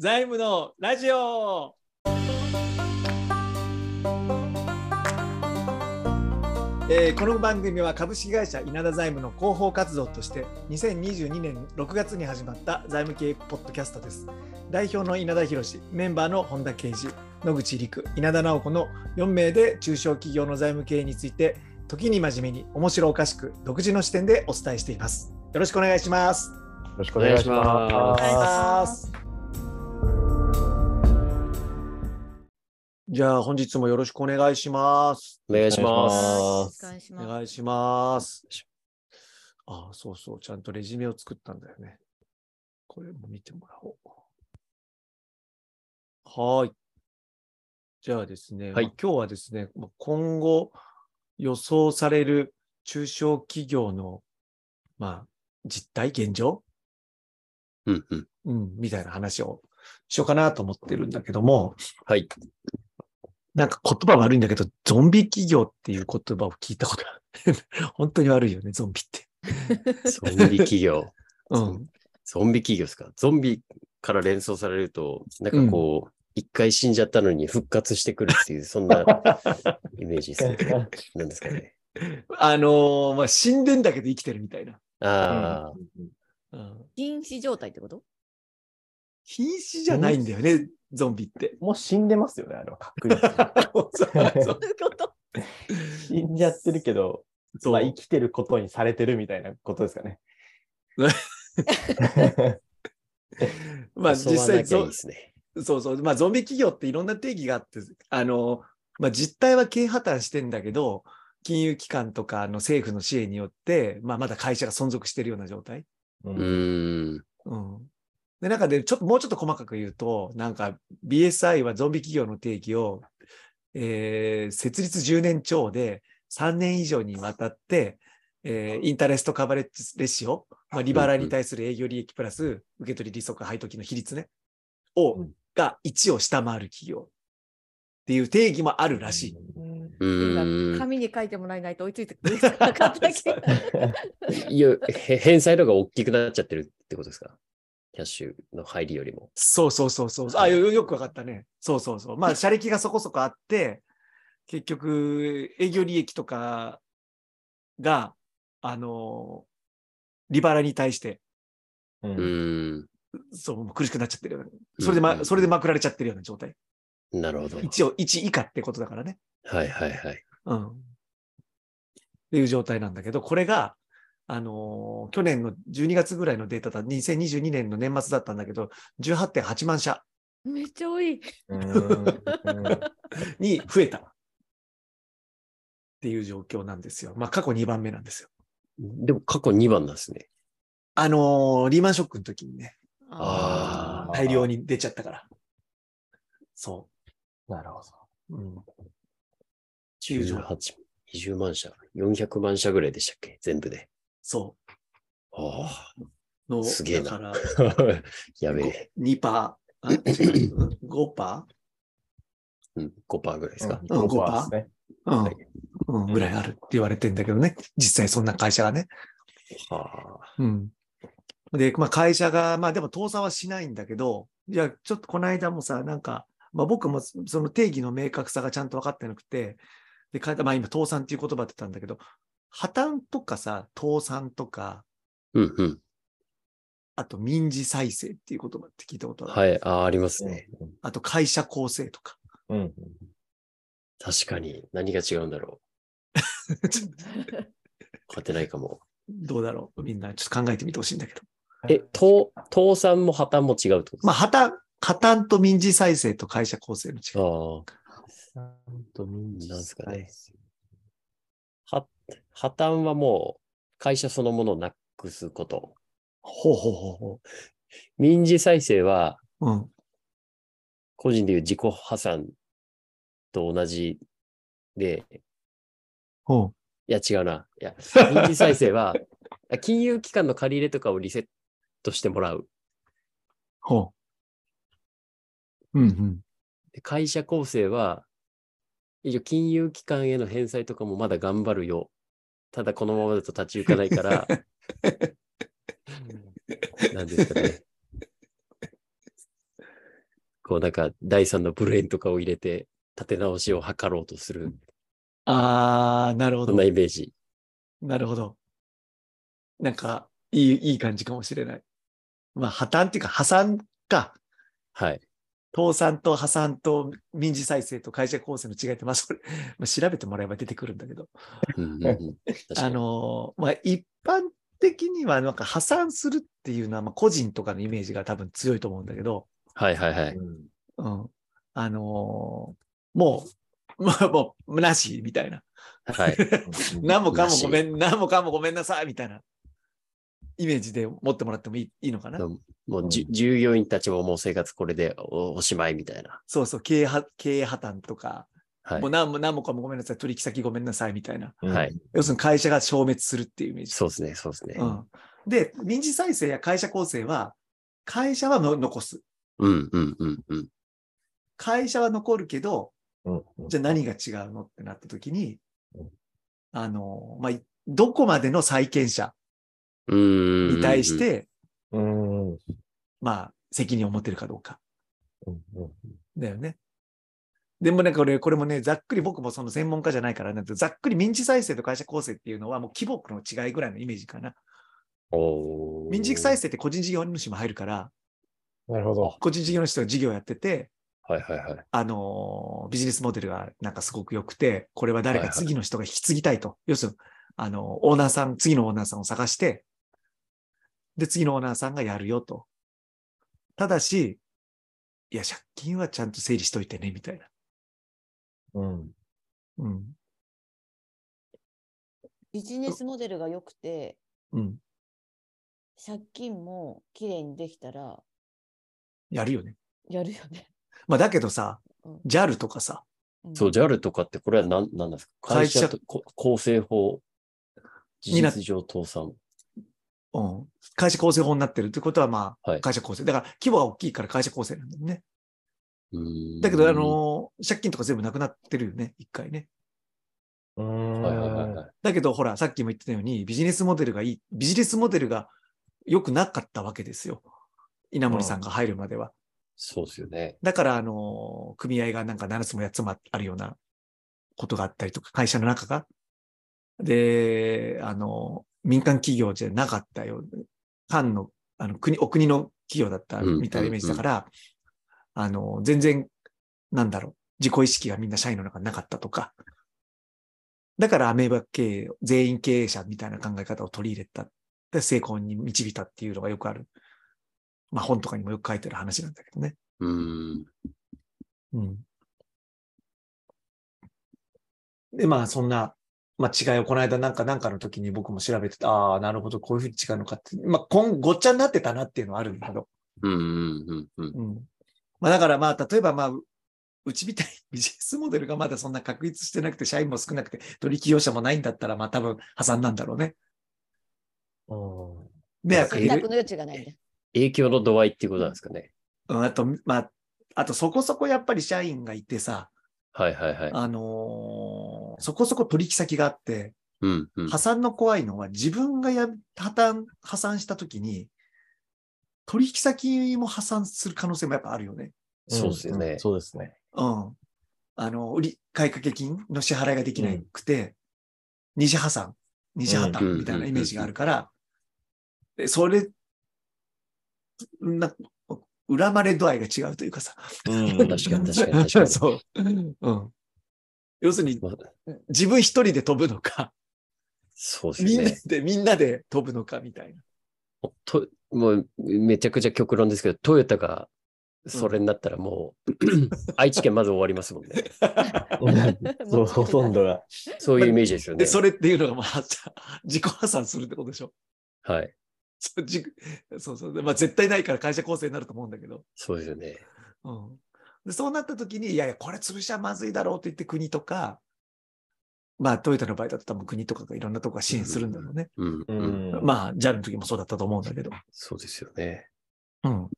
財務のラジオえーこの番組は株式会社稲田財務の広報活動として2022年6月に始まった財務系ポッドキャストです。代表の稲田博メンバーの本田圭司、野口陸、稲田直子の4名で中小企業の財務経営について時に真面目に面白おかしく独自の視点でお伝えしています。よろしくお願いします。よろしくお願いしお願まいします。じゃあ本日もよろしくお願いします。お願いしまおす。願いしますお願いします。ああ、そうそう、ちゃんとレジュメを作ったんだよね。これも見てもらおう。はーい。じゃあですね、はいまあ今日はですね、まあ今後予想される中小企業の、まあ、実態、現状、うんうん。うん、みたいな話をしようかなと思ってるんだけども、はい。なんか言葉悪いんだけど、ゾンビ企業っていう言葉を聞いたことある。本当に悪いよね、ゾンビって。ゾンビ企業。うん。ゾンビ企業ですか？ゾンビから連想されると、なんかこう、一回死んじゃったのに復活してくるっていう、そんな イメージですね。なんですかね。あのーまあ、死んでんだけど生きてるみたいな。ああ、うん、禁止状態ってこと？瀕死じゃないんだよね、ゾンビって。もう死んでますよね、あれは確実に。そういうこと？死んじゃってるけど、そうまあ、生きてることにされてるみたいなことですかね。まあ実際ゾですね。そうそう、まあ、ゾンビ企業っていろんな定義があって、あの、まあ、実態は経営破綻してんだけど、金融機関とかの政府の支援によって、まあ、まだ会社が存続しているような状態。うん。うん。で、中で、ちょっと、もうちょっと細かく言うと、なんか、BSI はゾンビ企業の定義を、えー設立10年超で3年以上にわたって、えーインタレストカバレッジレシオ、まあ、利払いに対する営業利益プラス、受け取り利息配当金の比率ね、を、うん。が1を下回る企業。っていう定義もあるらしい。うーん。紙に書いてもらえないと追いついてくれなかったっけいや、へ返済度が大きくなっちゃってるってことですか？キャッシュの入りよりも。そうそうそうそう。あ、よよくわかったね。そうそうそう。まあ、社歴がそこそこあって、結局、営業利益とかが、あの、利払いに対して、うん。そう、もう苦しくなっちゃってるような。それでま、うんそれでまくられちゃってるような状態。なるほど。1を、1以下ってことだからね。はいはいはい。うん。っていう状態なんだけど、これが、あのー去年の12月ぐらいのデータだ、2022年の年末だったんだけど、18.8万社めっちゃ多い。うんに増えた。っていう状況なんですよ。まあ、過去2番目なんですよ。でも過去2番なんですね。あのーリーマンショックの時にね、あー大量に出ちゃったから。そなるほう。うん。18、20万社、400万社ぐらいでしたっけ？全部で。そあう。の、すげえなだから、あ。やべえ。2パー、あ違ううん5パうん、5%ぐらいですか？うん5%ですね。ー、うんはいうん、ぐらいあるって言われてんだけどね。実際そんな会社がね。はあ。うん。で、まあ会社が、まあでも倒産はしないんだけど、いや、ちょっとこの間もさ、なんか、まあ僕もその定義の明確さがちゃんと分かってなくて、で、かまあ今倒産っていう言葉って言ったんだけど、破綻とかさ、倒産とか、うんうん。あと民事再生っていう言葉って聞いたことある。はい。ああ、ありますね。あと会社構成とか。うん。確かに。何が違うんだろちょっとう。勝てないかも。どうだろうみんなちょっと考えてみてほしいんだけど。え、倒、倒産も破綻も違うってことですまあ破綻、破綻と民事再生と会社構成の違い。あさんと民事なんすかね破綻はもう会社そのものをなくすこと。ほうほうほうほ民事再生はう。うん。個人でいう自己破産と同じで、ほう。いや違うな。いや、民事再生は金融機関の借り入れとかをリセットしてもらう。ほう。うんうん。で会社構成は、一応金融機関への返済とかもまだ頑張るよ。ただこのままだと立ち行かないから、なんですかね。こうなんか第三のブレーンとかを入れて立て直しを図ろうとする、ああ、なるほどそんな。イメージ。なるほど。なんか、いい、いい感じかもしれない。まあ、破綻っていうか、破産か。はい。倒産と破産と民事再生と会社構成の違いって、まあ、それ、まあ、調べてもらえば出てくるんだけど。あにのー、まあ、一般的には、なんか破産するっていうのは、まあ、個人とかのイメージが多分強いと思うんだけど、はいはいはい。うん。あのー もう、もう、もう、なし、みたいな。はい。何もかもごめなん、何もかもごめんなさい、みたいなイメージで持ってもらってもいいいいのかな？もうじゅ従業員たちももう生活これでおおしまいみたいな。そうそう、経営は経営破綻とか、はいもう。何も何もかもごめんなさい、取引先ごめんなさい、みたいな。はい。要するに会社が消滅するっていうイメージ。そうですね、そうですね。うん。で、民事再生や会社構成は、会社はの残す。うんうんうんうん。会社は残るけど、うんじゃあ何が違うのってなった時にうん、あの、まあ、いどこまでの債権者。に対し、て、まあ、責任を持てるかどうか。うんだよね。でもね、これ、これもね、ざっくり僕もその専門家じゃないからなんて、ざっくり民事再生と会社構成っていうのはもう規模の違いぐらいのイメージかな。民事再生って個人事業主も入るから、なるほど。個人事業主が事業やってて、はいはいはい。あのービジネスモデルがなんかすごく良くて、これは誰か次の人が引き継ぎたいと。要するに、あの、オーナーさん、次のオーナーさんを探して、で、次のオーナーさんがやるよと。ただし、いや、借金はちゃんと整理しといてね、みたいな。うん。うん。ビジネスモデルが良くて、うん。借金もきれいにできたら、やるよね。やるよね。まあ、だけどさうん、JAL とかさ、うんそう、JAL とかってこれは何、何なんですか？会社会社とこ構成法、事実上倒産。うん。会社構成法になってるってことは、まあ、はい会社構成。だから、規模が大きいから会社構成なんだよね。だけど、あ、のー借金とか全部なくなってるよね、一回ね。だけど、ほら、さっきも言ってたように、ビジネスモデルがいい、ビジネスモデルが良くなかったわけですよ。稲森さんが入るまでは。そうですよね。だから、あのー組合がなんか7つも8つもあるようなことがあったりとか、会社の中が。で、あのー民間企業じゃなかったよ。官の、あの、国、お国の企業だったみたいなイメージだから、あのー全然、なんだろう、自己意識がみんな社員の中になかったとか。だからアメーバ経営、全員経営者みたいな考え方を取り入れた。で、成功に導いたっていうのがよくある。まあ本とかにもよく書いてある話なんだけどね。うーん。うん。で、まあ、そんな、まあ、違いをこの間なんか、なんかの時に僕も調べてて、ああ、なるほど、こういうふうに違うのかって。まあ、こん、ごっちゃになってたなっていうのはあるんだけど。うんうんうんうん。うん。まあ、だからまあ、例えばまあ、ううちみたいにビジネスモデルがまだそんな確立してなくて、社員も少なくて、取引業者もないんだったら、まあ、多分破産なんだろうね。うん。迷惑かける選択の余地がないね。影響の度合いっていうことなんですかね。うん、あと、まあ、あとそこそこやっぱり社員がいてさ、はいはいはい。あのーそこそこ取引先があって、うんうん。破産の怖いのは自分がや破綻、破産したときに、取引先も破産する可能性もやっぱあるよね。そうですよねんそうですね。うん。あの、売り、買掛金の支払いができなくて、二次破産、二次破うん綻みたいなイメージがあるから、でそれ、な、恨まれ度合いが違うというかさ。うん確かに確かに確かに そう。うん。要するに、まあ自分一人で飛ぶのか、そうですみんな。で、みんなで飛ぶのかみたいな。ともうめちゃくちゃ極論ですけど、トヨタがそれになったらもう、愛知県まず終わりますもんね。そう、ほとんどが。そういうイメージですよね。で、それっていうのが、まあ、自己破産するってことでしょ？はい。そうじそうそう。でまあ、絶対ないから会社構成になると思うんだけど。そうですよね。うん、でそうなった時に、いやいや、これ潰しちゃまずいだろうって言って国とか、まあ、トヨタの場合だと多分国とかがいろんなとこが支援するんだろうね。うん、ううん。ん。まあ、JAL の時もそうだったと思うんだけど。そうですよね。うん。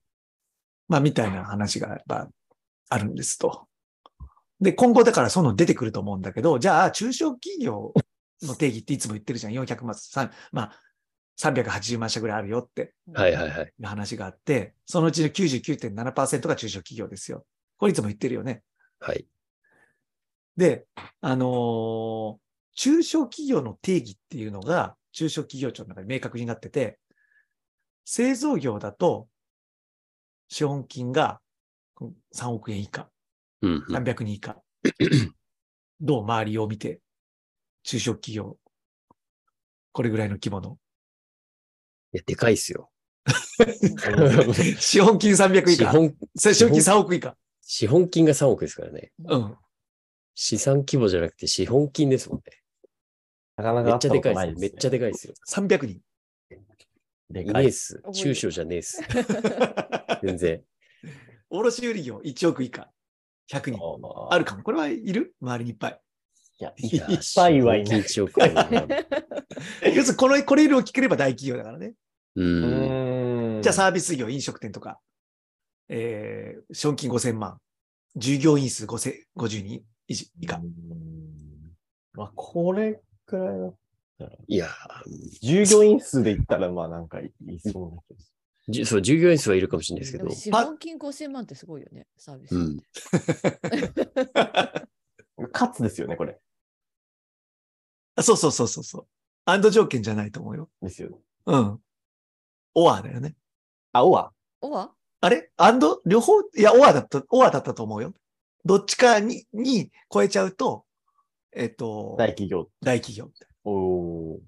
まあ、みたいな話がやっぱあるんですと。で、今後だからその出てくると思うんだけど、じゃあ、中小企業の定義っていつも言ってるじゃん。400万、さんまあ、380万社ぐらいあるよってはいはいはい。いう話があって、そのうちの99.7%が中小企業ですよ。これいつも言ってるよね。はい。で、あのー中小企業の定義っていうのが、中小企業庁の中に明確になってて、製造業だと、資本金が3億円以下、うんうん。300人以下。どう周りを見て、中小企業、これぐらいの規模の。いや、でかいっすよ。資本金300以下。資本、資本金3億以下。資本金が3億ですからね。うん。資産規模じゃなくて資本金ですもんね。なかなめっちゃか会ったでかいです。めことないです、っちゃでかいっすよ。300人。いでかい。ねえっす。中小じゃねえっす。全然。卸売業1億以下。100人。あるかも。これはいる？周りにいっぱい。いや、っぱいはいない。資本金1億 要するにこの、これを聞ければ大企業だからね。う。うんん。じゃあサービス業、飲食店とか、えー、資本金5000万。従業員数5000 50人以下。うんまあ、これくらいだったら。いや、従業員数で言ったら、まあなんかいそうな気がすじゅそう、従業員数はいるかもしれないですけどでも、資本金5000万ってすごいよね、サービスうん つですよね、これ。そうそうそうそうそう。アンド条件じゃないと思うよ。ですよね。うん。オアだよね。あ、おわ。おわあれ？アンド両方？いや、オアだった、オアだったと思うよ。どっちかに、に超えちゃうと、えっと、大企業。大企業。おー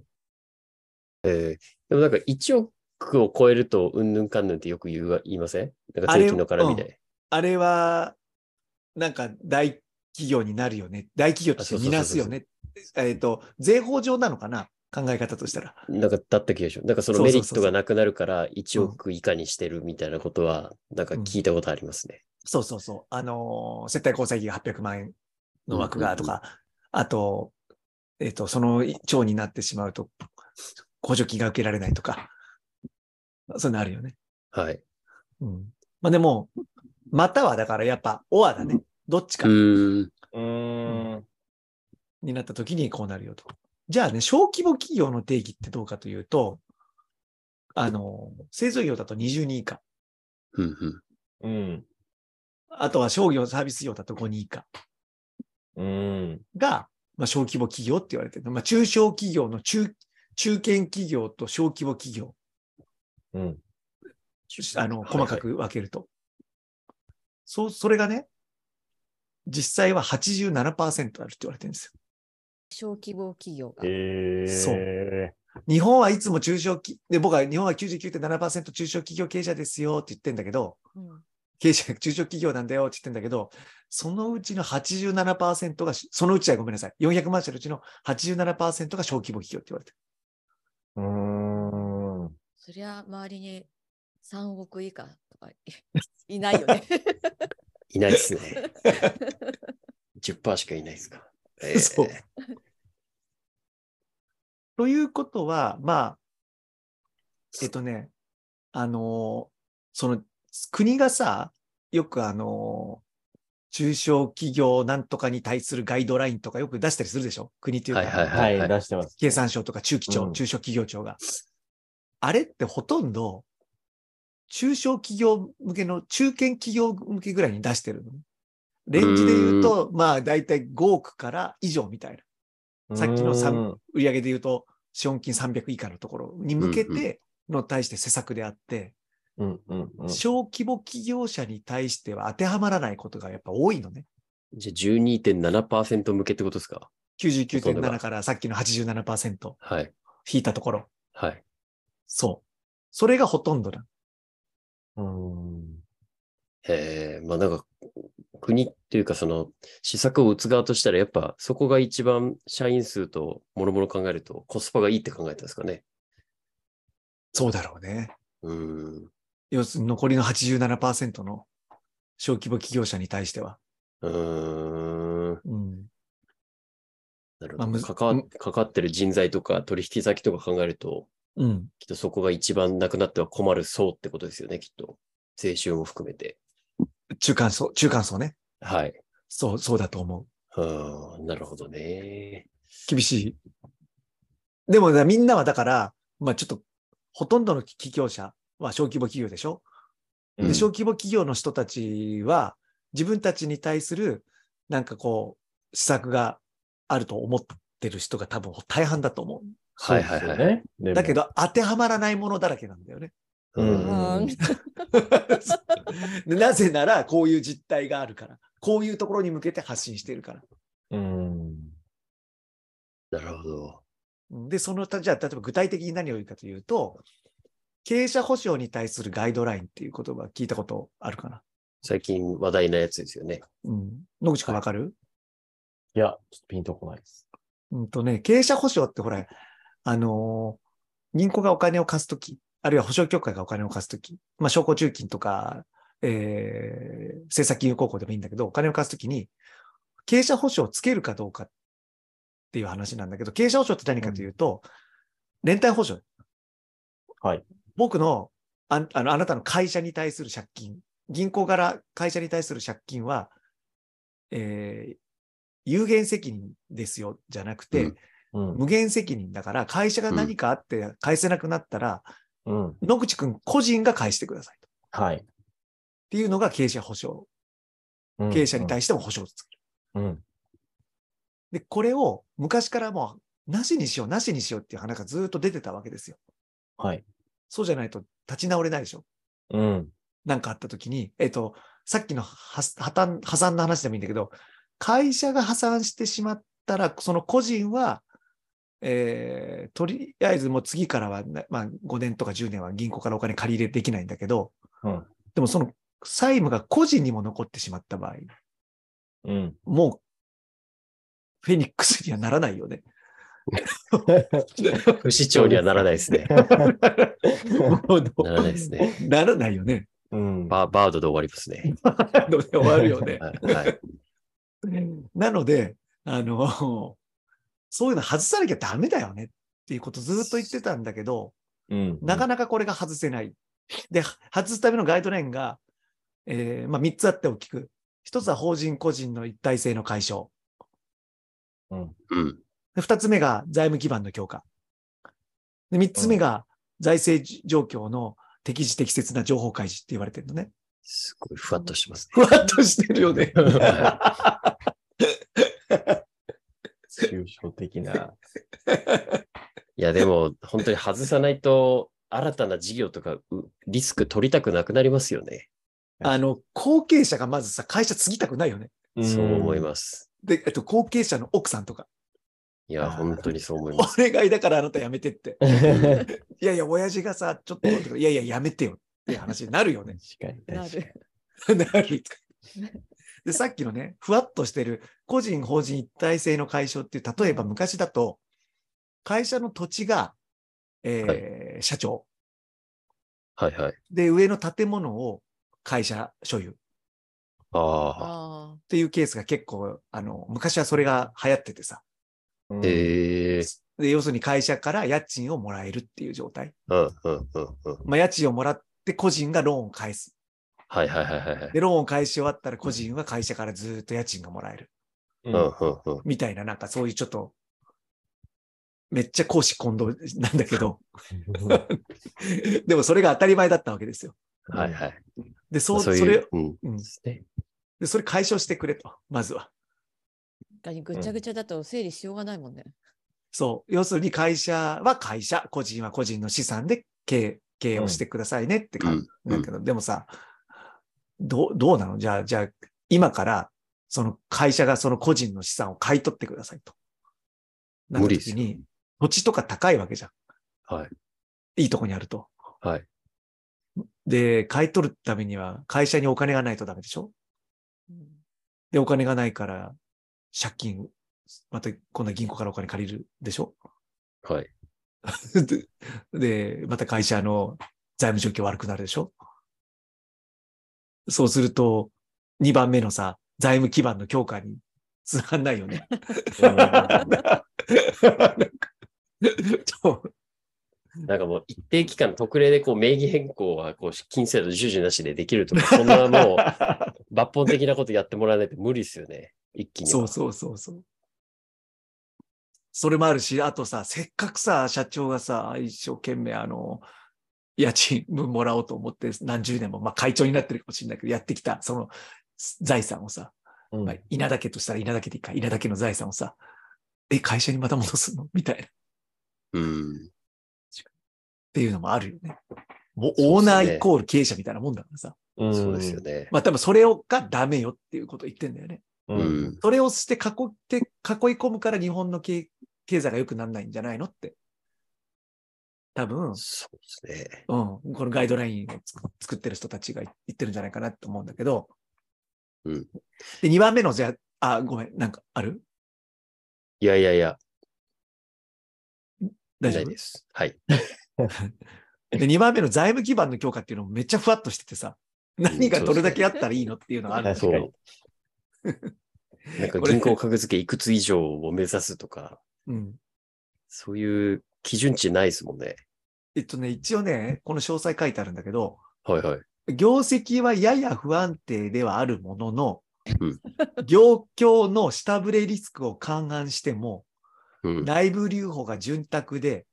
えーでもなんか1億を超えると、うんぬんかんぬんってよく言うわ言いません？なんか税金の絡みで。あれは、なんか大企業になるよね。大企業としてみなすよね。えっと、税法上なのかな？考え方としたら。なんかだった気がします。なんかそのメリットがなくなるから1億以下にしてるみたいなことは、なんか聞いたことありますね。そうそうそう。あのー、接待交際費が800万円の枠がとか、あと、えっ、と、その長になってしまうと、補助金が受けられないとか、そういうのあるよね。はい。うん。まあでも、またはだからやっぱ、オアだね。どっちかうーん。うーん。になった時にこうなるよと。じゃあね、小規模企業の定義ってどうかというと、あの、製造業だと20人以下。うん。あとは商業サービス業だと5人以下うん。が、まあ、小規模企業って言われてる。まあ、中小企業の中、中堅企業と小規模企業。うん。あの、はい細かく分けると。そう、それがね、実際は87%あるって言われてるんですよ。小規模企業が。そう日本はいつも中小企、で、僕は日本は99.7%中小企業経営者ですよって言ってんだけど、うん経営者、中小企業なんだよって言ってんだけど、そのうちの87%が、そのうちはごめんなさい。400万社のうちの87%が小規模企業って言われてる。うーん。そりゃ周りに3億以下とかいないよね。いないっすね。10%しかいないですか。えーそうということは、まあ、えっとね、あのーその、国がさ、よくあのー中小企業なんとかに対するガイドラインとかよく出したりするでしょ？国っていうか、はいはいはい、出してます。経産省とか中期庁、うん中小企業庁が。あれってほとんど、中小企業向けの、中堅企業向けぐらいに出してるの？ね。レンジで言うと、まあ、だいたい5億から以上みたいな。さっきの売上で言うと、資本金300以下のところに向けうんての対して施策であって、うんうんうん。小規模企業者に対しては当てはまらないことがやっぱ多いのね。じゃあ12.7%向けってことですか？99.7からさっきの87%はい。引いたところ。はい。そう。それがほとんどだ。うん。えー、まあなんか、国っていうかその、施策を打つ側としたら、やっぱそこが一番社員数と諸々考えるとコスパがいいって考えたんですかね。そうだろうね。うーん。要するに残りの87%の小規模企業者に対しては。うーん。うん。なるほど。関わ関わってる人材とか取引先とか考えると、うん。きっとそこが一番なくなっては困る層ってことですよね、きっと。税収も含めて。中間層、中間層ね。はい。そう、そうだと思う。はあ、なるほどね。厳しい。でもみんなはだから、まあちょっとほとんどの企業者は小規模企業でしょ、うんで小規模企業の人たちは自分たちに対するなんかこう施策があると思ってる人が多分大半だと思う。はいはいはいだけ、ど当てはまらないものだらけなんだよね。うんなぜならこういう実態があるから。こういうところに向けて発信してるから。うん。なるほど。で、その、じゃあ、例えば具体的に何を言うかというと、経営者保証に対するガイドラインっていう言葉聞いたことあるかな？最近話題なやつですよね。うん。野口くんわかる、いや、ちょっとピンとこないです。うんとね、経営者保証ってほら、あのー銀行がお金を貸すとき、あるいは保証協会がお金を貸すとき、まあ、商工中金とか、えー、政策金融高校でもいいんだけど、お金を貸すときに、経営者保証をつけるかどうかっていう話なんだけど、経営者保証って何かというと、連帯保証。はい。僕のああの、あなたの会社に対する借金、銀行から会社に対する借金は、えー有限責任ですよ、じゃなくて、うんうん。無限責任だから、会社が何かあって返せなくなったら、うん。野口くん個人が返してくださいと。っはい。ていうのが経営者保証。うん経営者に対しても保証をつける。うん。で、これを昔からもう、なしにしよう、なしにしようっていう話がずっと出てたわけですよ。はい。そうじゃないと立ち直れないでしょ。うん。なんかあった時に、えっと、さっきの破破綻破産の話でもいいんだけど、会社が破産してしまったら、その個人は、えーとりあえずもう次からは、ねまあ、5年とか10年は銀行からお金借り入れできないんだけど、うんでもその債務が個人にも残ってしまった場合、うん。もう、フェニックスにはならないよね。不死鳥にはならないですね。ならないですね。ならないよね。うん。ババードで終わりますね。で終わるよね。はい。はいなので、あの、そういうの外さなきゃダメだよねっていうことずっと言ってたんだけど、うん。なかなかこれが外せない。で、外すためのガイドラインが、えーまあ、3つあって大きく。1つは法人個人の一体性の解消。うん。で2つ目が財務基盤の強化。で3つ目が財政状況の適時適切な情報開示って言われてるのね。すごいふわっとしますふわっとしてるよね。抽象的な。いや、でも、本当に外さないと、新たな事業とか、うリスク取りたくなくなりますよね。あの、後継者がまずさ、会社継ぎたくないよね。そう思いす。ます。で、えっと、後継者の奥さんとか、いや、本当にそう思いおます。願いだからあなたやめてって。いやいや、親父がさ、ちょっと、いやいや、やめてよって話になるよね。確かに。なる。なる。で、さっきのね、ふわっとしてる個人、法人一体性の解消っていう、例えば昔だと、会社の土地が、えー社長。はいはい。で、上の建物を会社所有っああ。あていうケースが結構、あの、昔はそれが流行っててさ。に。ええで、要するに会社から家賃をもらえるっていう状態。うんうんうんうん。まあ、家賃をもらって個人がローンを返す。はいはいはいはいはい。で、ローンを返し終わったら個人は会社からずっと家賃がもらえる。うんうんうん。みたいな、なんかそういうちょっと、めっちゃ公私混同なんだけど、でもそれが当たり前だったわけですよ。はいはい。で、そう、そういう。それ、うん。うんでそれ解消してくれと、まずは。あ。ぐちゃぐちゃだと整理しようがないもんね。そう。要するに会社は会社、個人は個人の資産で経営経営をしてくださいねって感じだけど、でもさ、どう、どうなの？じゃあ、じゃあ、今から、その会社がその個人の資産を買い取ってくださいと。なった無理ですに、土地とか高いわけじゃん。はい。いいとこにあると。はい。で、買い取るためには会社にお金がないとダメでしょ？うんで、お金がないから、借金、また今度は銀行からお金借りるでしょ？はい。で、また会社の財務状況悪くなるでしょ？そうすると、2番目のさ、財務基盤の強化につながんないよね。なんかもう一定期間特例でこう名義変更はこう金制度授受なしでできるとか、そんなもう抜本的なことやってもらわないと無理ですよね。一気には。そうそうそうそう。それもあるし、あとさ、せっかくさ、社長がさ、一生懸命あの、家賃分もらおうと思って何十年も、まあ会長になってるかもしれないけど、やってきた、その財産をさ、うんまあ、稲田家としたら稲田家でいいか、稲田家の財産をさ、え、会社にまた戻すの？みたいな。っうん。ていうのもあるよね。もうオーナーイコール経営者みたいなもんだからさ。うんそうですよ。ね。まあ多分それをがダメよっていうことを言ってんだよね。ううんん。それをして囲って、囲い込むから日本の経経済が良くならないんじゃないのって。多分、そうですね。うん、このガイドラインを作作ってる人たちが言ってるんじゃないかなと思うんだけど。うんで、2番目の、じゃあ、あ、ごめん、なんかある？いやいやいや、大丈夫？です。はい。で、2番目の財務基盤の強化っていうのもめっちゃふわっとしててさ、何がどれだけあったらいいのっていうのがあるんだけど。なんか銀行格付けいくつ以上を目指すとか、うん。そういう基準値ないですもんね。えっとね、一応ね、この詳細書いてあるんだけど、はいはい。業績はやや不安定ではあるものの、うん業況の下振れリスクを勘案しても、うん。内部留保が潤沢で、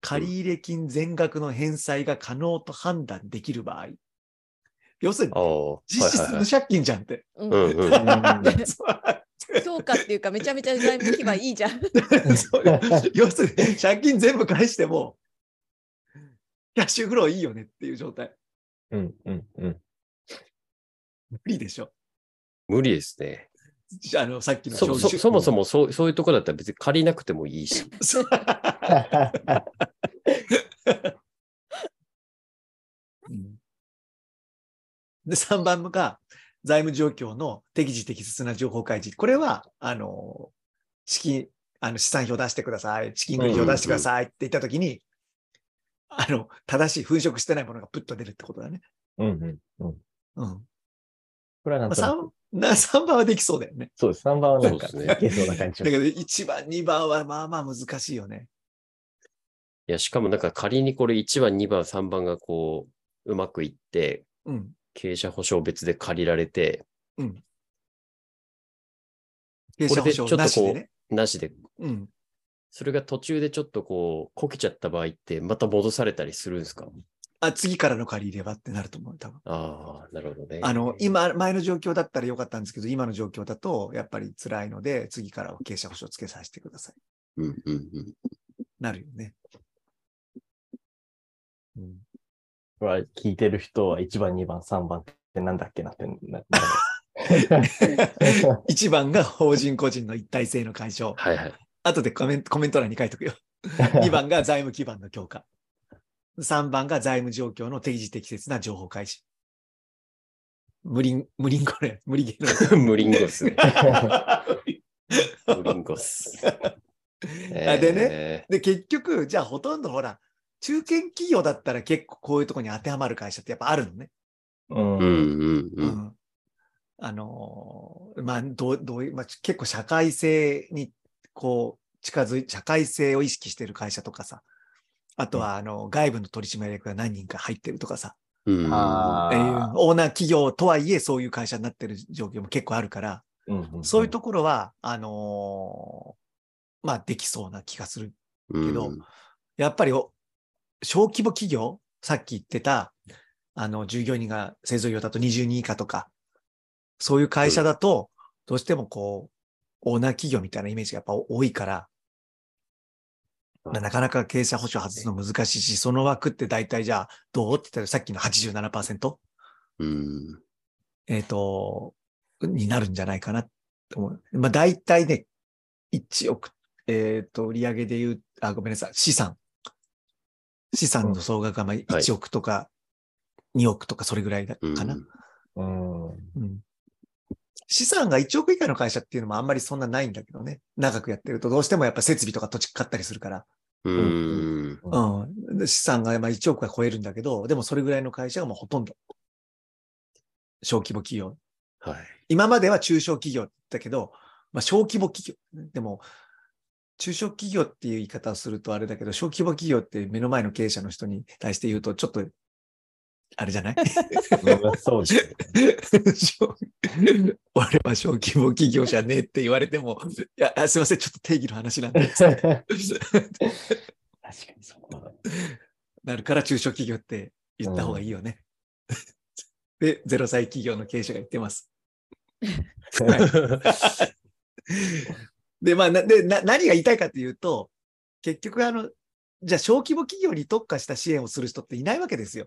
借入金全額の返済が可能と判断できる場合。要するに。実質無借金じゃんって。うんはいはいはい。評価っていうかめちゃめちゃ財務基盤いいじゃん。そう要するに、借金全部返しても、キャッシュフローいいよねっていう状態。うん。うん。うん。無理でしょ。無理ですね。あの、さっきのそそもそもそうそういうとこだったら別に借りなくてもいいし。で、3番が財務状況の適時適切な情報開示。これは、あの、資金、あの、資産表出してください。資金繰り表出してくださいって言ったときに、あの、正しい粉飾してないものがプッと出るってことだね。うん。うん。うん。うん。これはなんまあ、となく3、な3番はできそうだよね。そうです。3番はなんか、そうですねいけそうな感じだけど、1番、2番はまあまあ難しいよね。いや、しかもなんか仮にこれ1番、2番、3番がこう、うまくいって、うん。経営者保証別で借りられて、経営者保証なしでね。なしで、うん。それが途中でちょっとこう、こけちゃった場合って、また戻されたりするんですか？あ、次からの借り入れはってなると思う、多分。ああ、なるほどね。あの、今、前の状況だったらよかったんですけど、今の状況だと、やっぱり辛いので、次からは経営者保証つけさせてください。うんうんうん。なるよね。うん、は聞いてる人は1番、2番、3番ってなんだっけなってな。な1 番が法人個人の一体性の解消。はいはい。後でコメントコメント欄に書いとくよ。2番が財務基盤の強化。3番が財務状況の適時適切な情報開示。無理ん、無理んこれ、無理ゲー 無リンゴっす。無リンゴっす。あでねね。で、結局、じゃあほとんどほら、中堅企業だったら結構こういうところに当てはまる会社ってやっぱあるのね。うん。うんうんううん。ん。あのーまあ、どう、どういう、まあ、結構社会性に、こう、近づい、社会性を意識してる会社とかさ、あとは、あの、外部の取締役が何人か入ってるとかさ、うんえーあーオーナー企業とはいえそういう会社になってる状況も結構あるから、うんんそういうところは、あのーまあ、できそうな気がするけどうんやっぱりお小規模企業、さっき言ってた、あの、従業員が製造業だと20人以下とか、そういう会社だと、どうしてもこう、オーナー企業みたいなイメージがやっぱ多いから、まあなかなか経営者保証外すの難しいし、その枠って大体じゃあ、どうって言ったらさっきの87%、うん。えっ、と、になるんじゃないかなと思う。まあ大体ね、1億、えっ、と、売上で言う、あ、ごめんなさい、資産。資産の総額がまあ1億とか2億とかそれぐらいだうんかな。うん。うん資産が1億以下の会社っていうのもあんまりそんなないんだけどね。長くやってるとどうしてもやっぱ設備とか土地買ったりするから。うん。うん。で資産がまあ1億は超えるんだけど、でもそれぐらいの会社がもうほとんど。小規模企業。はい。今までは中小企業だけど、まあ小規模企業。でも、中小企業っていう言い方をするとあれだけど、小規模企業って目の前の経営者の人に対して言うと、ちょっと、あれじゃない？そうです。小 俺は小規模企業じゃねえって言われても、いや、あすいません、ちょっと定義の話なんで。確かにそうだ。なるから中小企業って言った方がいいよね。で、0歳企業の経営者が言ってます。で、まあ、なでな何が言いたいかというと、結局、あの、じゃあ小規模企業に特化した支援をする人っていないわけですよ。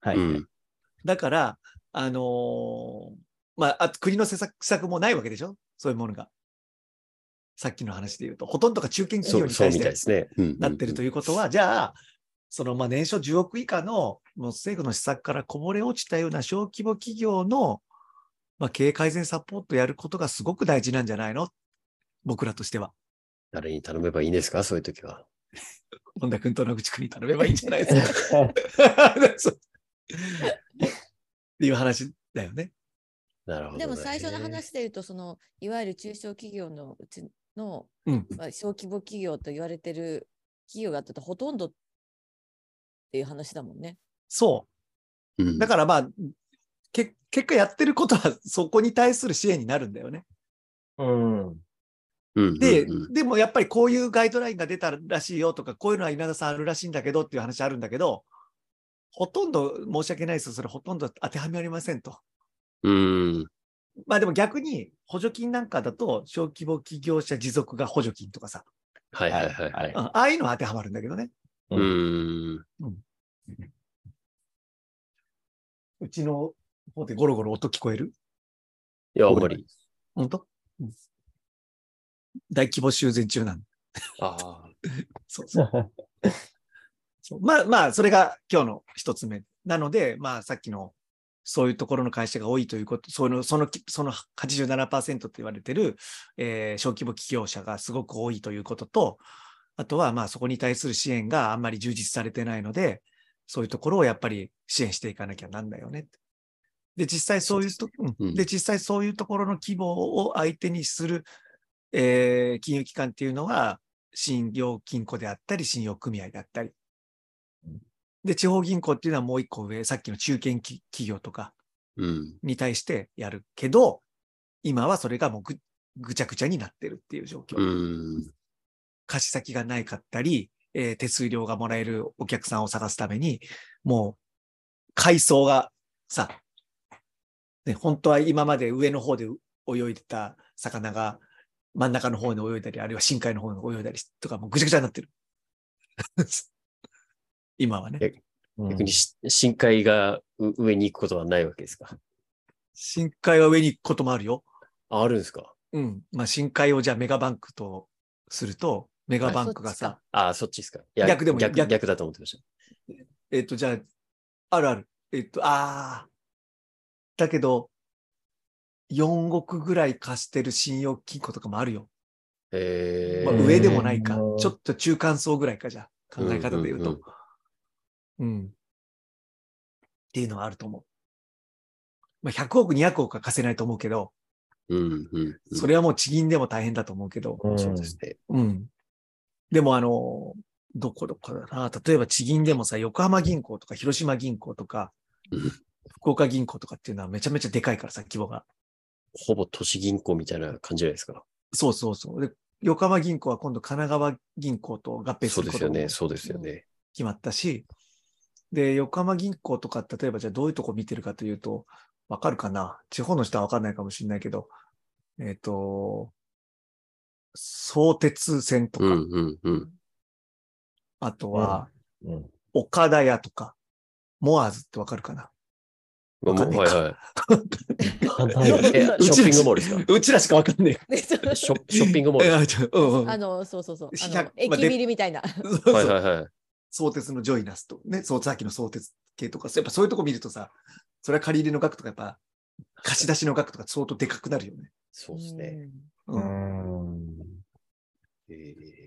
はい。うん。だから、あのーまあ、あと国の施策施策もないわけでしょ？そういうものが。さっきの話で言うと、ほとんどが中堅企業に対したてなってるということは、じゃあ、そのまあ年商10億以下のもう政府の施策からこぼれ落ちたような小規模企業の、まあ、経営改善サポートやることがすごく大事なんじゃないの？僕らとしては。誰に頼めばいいんですか？そういう時は。本田君と野口君に頼めばいいんじゃないですか？っていう話だよね。なるほど、ね。でも最初の話で言うと、そのいわゆる中小企業のうちの、うん。まあ、小規模企業と言われてる企業があってほとんどっていう話だもんね。そう。うん。だからまあ、け結果やってることはそこに対する支援になるんだよね。うん。うんで、うんうんでもやっぱりこういうガイドラインが出たらしいよとか、こういうのは稲田さんあるらしいんだけどっていう話あるんだけど、ほとんど申し訳ないです。それほとんど当てはまりませんと。うん。まあでも逆に補助金なんかだと、小規模企業者持続が補助金とかさ、はいはいはい。ああいうのは当てはまるんだけどね。うーん。うちの方でゴロゴロ音聞こえる？いや、あんまり。本当、うん大規模修繕中なんああ。そうそう。そうまあまあ、それが今日の一つ目。なので、まあさっきのそういうところの会社が多いということ、そのそのその87%って言われてる、えー小規模企業者がすごく多いということと、あとはまあそこに対する支援があんまり充実されてないので、そういうところをやっぱり支援していかなきゃなんだよね。で、実際そういうと、で、実際そういうところの規模を相手にする、えー金融機関っていうのが、信用金庫であったり、信用組合であったり。で、地方銀行っていうのはもう一個上、さっきの中堅企企業とかうん。に対してやるけど、今はそれがもうぐぐちゃぐちゃになってるっていう状況。うん。貸し先がないかったり、えー手数料がもらえるお客さんを探すために、もう、海藻がさ、ね、本当は今まで上の方で泳いでた魚が真ん中の方に泳いだり、あるいは深海の方に泳いだりとか、もうぐちゃぐちゃになってる。今はね。逆にし深海がう上に行くことはないわけですか？深海は上に行くこともあるよ。ああるんですか？うん。まあ、深海をじゃあメガバンクとすると、メガバンクがさああ、そっちですか。逆でも逆逆逆だと思ってましえっと、じゃあ、あるある。えっと、ああ。だけど、4億ぐらい貸してる信用金庫とかもあるよ。え。まあ、うん上でもないかう。んちょっと中間層ぐらいか、じゃあ。考え方で言ううんうんと。うん。っていうのはあると思う。まあ、100億、200億は貸せないと思うけど、うんうんうん。それはもう地銀でも大変だと思うけど、うんそうですね。うん。でもあの、どこどこだな。例えば地銀でもさ、横浜銀行とか広島銀行とかうん、福岡銀行とかっていうのはめちゃめちゃでかいからさ、規模が。ほぼ都市銀行みたいな感じじゃないですか。そうそうそう。で、横浜銀行は今度神奈川銀行と合併すそうることもですよね。そうですよね。決まったし、で、横浜銀行とか、例えばじゃあどういうとこ見てるかというと、わかるかな？地方の人はわかんないかもしれないけど、えっ、と、相鉄線とか、うんうんうん。あとは、うん岡田屋とか、モアーズってわかるかな？まあもうはいはい。え、ショッピングモールですか？うちらしかわかんねでそのショショッピングモールあちょうんうんあの、そうそうそう。あ100のまあ駅でビルみたいな。そうそうはいはいはい。相鉄のジョイナスと、ね、そうさっきの相鉄系とか、やっぱそういうとこ見るとさ、それは借り入れの額とかやっぱ、貸し出しの額とか相当でかくなるよね。そうですね。う。うんん。えー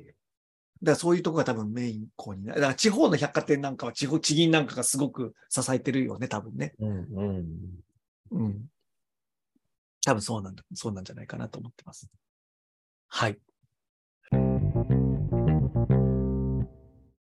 だからそういうとこが多分メイン校になる。だから地方の百貨店なんかは地方、地銀なんかがすごく支えてるよね、多分ね。うん。うん。うん。多分そうなんだ、そうなんじゃないかなと思ってます。はい。